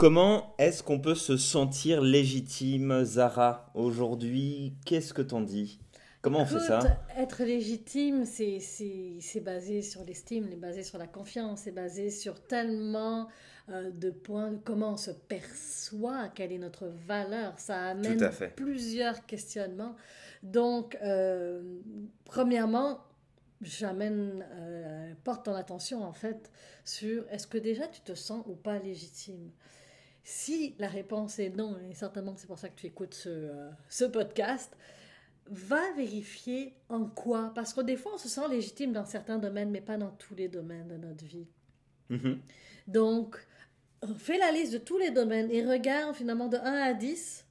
Comment est-ce qu'on peut se sentir légitime, Zara, aujourd'hui? Qu'est-ce que t'en dis? Comment on fait ça? Être légitime, c'est basé sur l'estime, c'est basé sur la confiance, c'est basé sur tellement euh, de points, de comment on se perçoit, quelle est notre valeur. Ça amène plusieurs questionnements. Donc, euh, premièrement, j'amène, euh, porte ton attention en fait sur est-ce que déjà tu te sens ou pas légitime? Si la réponse est non, et certainement c'est pour ça que tu écoutes ce, ce podcast, va vérifier en quoi, parce que des fois on se sent légitime dans certains domaines, mais pas dans tous les domaines de notre vie. Mm-hmm. Donc, fais la liste de tous les domaines et regarde finalement de 1 à 10.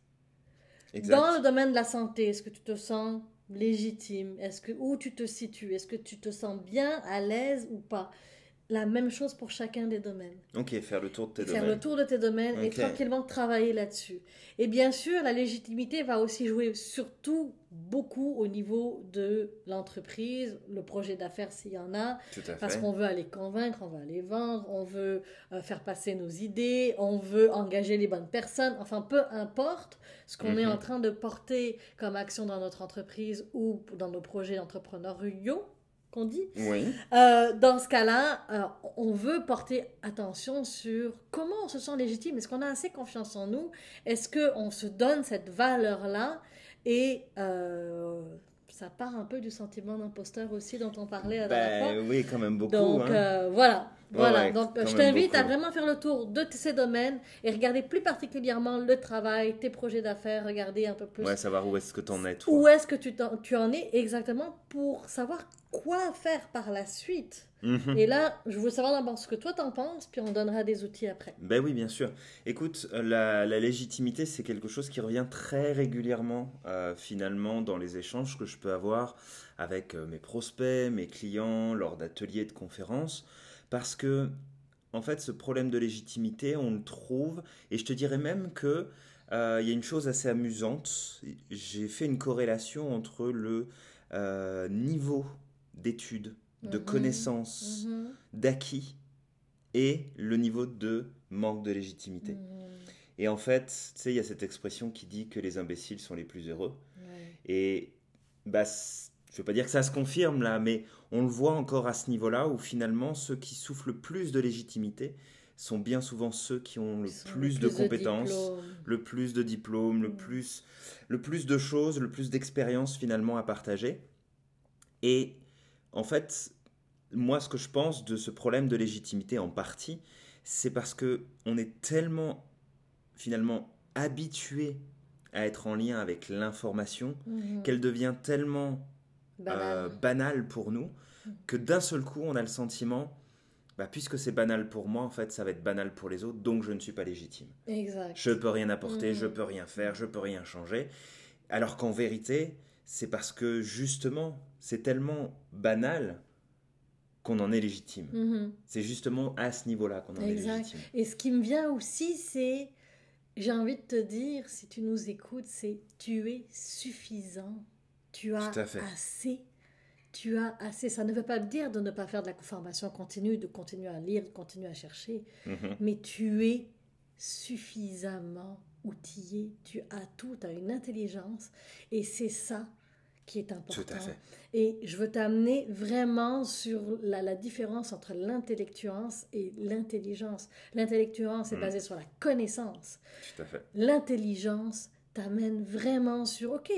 Dans le domaine de la santé, est-ce que tu te sens légitime? Est-ce que où tu te situes? Est-ce que tu te sens bien, à l'aise ou pas? La même chose pour chacun des domaines. Ok, faire le tour de tes domaines. Faire le tour de tes domaines et tranquillement travailler là-dessus. Et bien sûr, la légitimité va aussi jouer surtout beaucoup au niveau de l'entreprise, le projet d'affaires s'il y en a. Tout à parce qu'on veut aller convaincre, on veut aller vendre, on veut euh, faire passer nos idées, on veut engager les bonnes personnes. Enfin, peu importe ce qu'on est mhm. en train de porter comme action dans notre entreprise ou dans nos projets d'entrepreneuriat qu'on dit. Oui. Euh, dans ce cas-là, euh, on veut porter attention sur comment on se sent légitime. Est-ce qu'on a assez confiance en nous? Est-ce qu'on se donne cette valeur-là? Et euh, ça part un peu du sentiment d'imposteur aussi dont on parlait à la ben, Oui, quand même beaucoup. Donc hein. voilà. Voilà, donc je t'invite à vraiment faire le tour de ces domaines et regarder plus particulièrement le travail, tes projets d'affaires, regarder un peu plus. Ouais, savoir où est-ce que tu en es. Où est-ce que tu, tu en es exactement pour savoir quoi faire par la suite. Mhm. Et là, je veux savoir d'abord ce que toi t'en penses, puis on donnera des outils après. Ben oui, bien sûr. Écoute, la, légitimité, c'est quelque chose qui revient très régulièrement, euh, finalement, dans les échanges que je peux avoir avec euh, mes prospects, mes clients, lors d'ateliers de conférences, parce que, en fait, ce problème de légitimité, on le trouve, et je te dirais même que euh, il y a une chose assez amusante. J'ai fait une corrélation entre le niveau d'études, de mhm. connaissances, mhm. d'acquis et le niveau de manque de légitimité. Mhm. Et en fait, tu sais, il y a cette expression qui dit que les imbéciles sont les plus heureux. Et bah, je ne veux pas dire que ça se confirme là, mais on le voit encore à ce niveau-là où finalement ceux qui souffrent le plus de légitimité sont bien souvent ceux qui ont le plus, de compétences, le plus de diplômes, le plus, le plus de choses, le plus d'expériences finalement à partager. Et en fait, moi, ce que je pense de ce problème de légitimité en partie, c'est parce que on est tellement finalement habitué à être en lien avec l'information mhm. qu'elle devient tellement euh, banale pour nous que d'un seul coup, on a le sentiment, bah, puisque c'est banal pour moi, en fait, ça va être banal pour les autres, donc je ne suis pas légitime. Exact. Je peux rien apporter, je mhm. peux rien faire, je peux rien changer. Alors qu'en vérité, c'est parce que justement, c'est tellement banal qu'on en est légitime. Mhm. C'est justement à ce niveau-là qu'on en est légitime. Et ce qui me vient aussi, c'est, j'ai envie de te dire, si tu nous écoutes, c'est tu es suffisant. Tu as assez. Tu as assez. Ça ne veut pas dire de ne pas faire de la formation continue, de continuer à lire, de continuer à chercher. Mhm. Mais tu es suffisamment outillé. Tu as tout, tu as une intelligence. Et c'est ça qui est important. Tout à fait. Et je veux t'amener vraiment sur la, différence entre l'intellectuance et l'intelligence. L'intellectuance est mm. basée sur la connaissance. Tout à fait. L'intelligence t'amène vraiment sur, OK,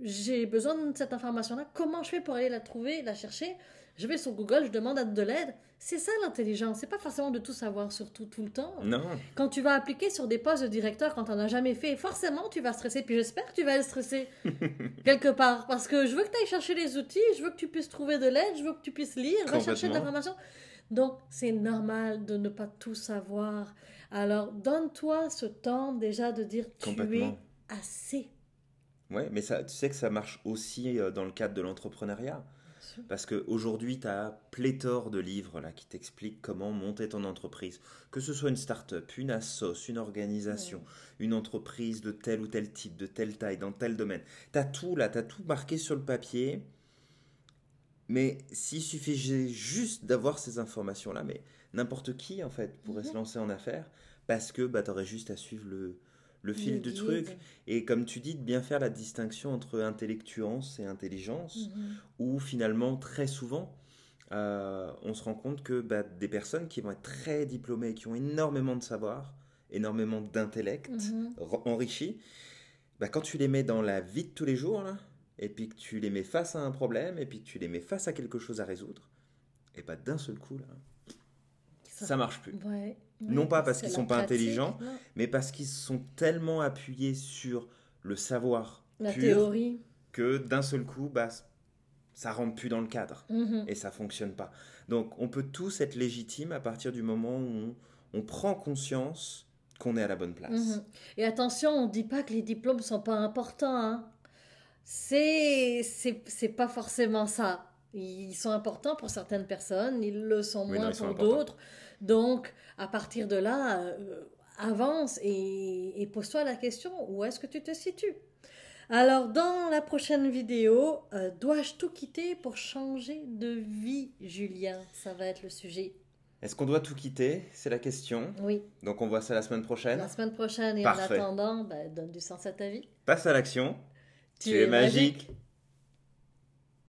j'ai besoin de cette information-là, comment je fais pour aller la trouver, la chercher je vais sur Google, je demande de l'aide. C'est ça l'intelligence. C'est pas forcément de tout savoir sur tout, tout le temps. Non. Quand tu vas appliquer sur des postes de directeur quand on n'a jamais fait, forcément tu vas stresser. Puis j'espère que tu vas être stressé quelque part. Parce que je veux que tu ailles chercher les outils, je veux que tu puisses trouver de l'aide, je veux que tu puisses lire, rechercher de l'information. Donc c'est normal de ne pas tout savoir. Alors donne-toi ce temps déjà de dire tu es assez. Ouais, mais ça, tu sais que ça marche aussi euh, dans le cadre de l'entrepreneuriat. Parce qu'aujourd'hui, tu as pléthore de livres là, qui t'expliquent comment monter ton entreprise. Que ce soit une start-up, une assoce, une organisation, une entreprise de tel ou tel type, de telle taille, dans tel domaine. Tu as tout là, tu as tout marqué sur le papier. Mais s'il suffisait juste d'avoir ces informations-là, mais n'importe qui en fait pourrait Mhm. se lancer en affaires parce que bah, tu aurais juste à suivre le, le fil Le du guide. truc. Et comme tu dis, de bien faire la distinction entre intellectuance et intelligence, Mhm. où finalement, très souvent, euh, on se rend compte que bah, des personnes qui vont être très diplômées, qui ont énormément de savoir, énormément d'intellect, Mhm. ren- enrichi, bah, quand tu les mets dans la vie de tous les jours, là, et puis que tu les mets face à un problème, et puis que tu les mets face à quelque chose à résoudre, et bah, d'un seul coup, là, ça marche plus. Ouais, Non pas parce qu'ils sont pas intelligents, non. mais parce qu'ils sont tellement appuyés sur le savoir La pur théorie. que d'un seul coup, bah, ça rentre plus dans le cadre Mhm. et ça fonctionne pas. Donc on peut tous être légitime à partir du moment où on, on prend conscience qu'on est à la bonne place. Mhm. Et attention, on ne dit pas que les diplômes sont pas importants. Hein. C'est, c'est, pas forcément ça. Ils sont importants pour certaines personnes, ils le sont Oui, moins non, pour d'autres. Donc, à partir de là, euh, avance et, et pose-toi la question où est-ce que tu te situes? Alors, dans la prochaine vidéo, euh, dois-je tout quitter pour changer de vie, Julien? Ça va être le sujet. Est-ce qu'on doit tout quitter? C'est la question. Oui, Donc on voit ça la semaine prochaine? la semaine prochaine. Et Parfait. en attendant, bah, donne du sens à ta vie. Passe à l'action. Tu es magique.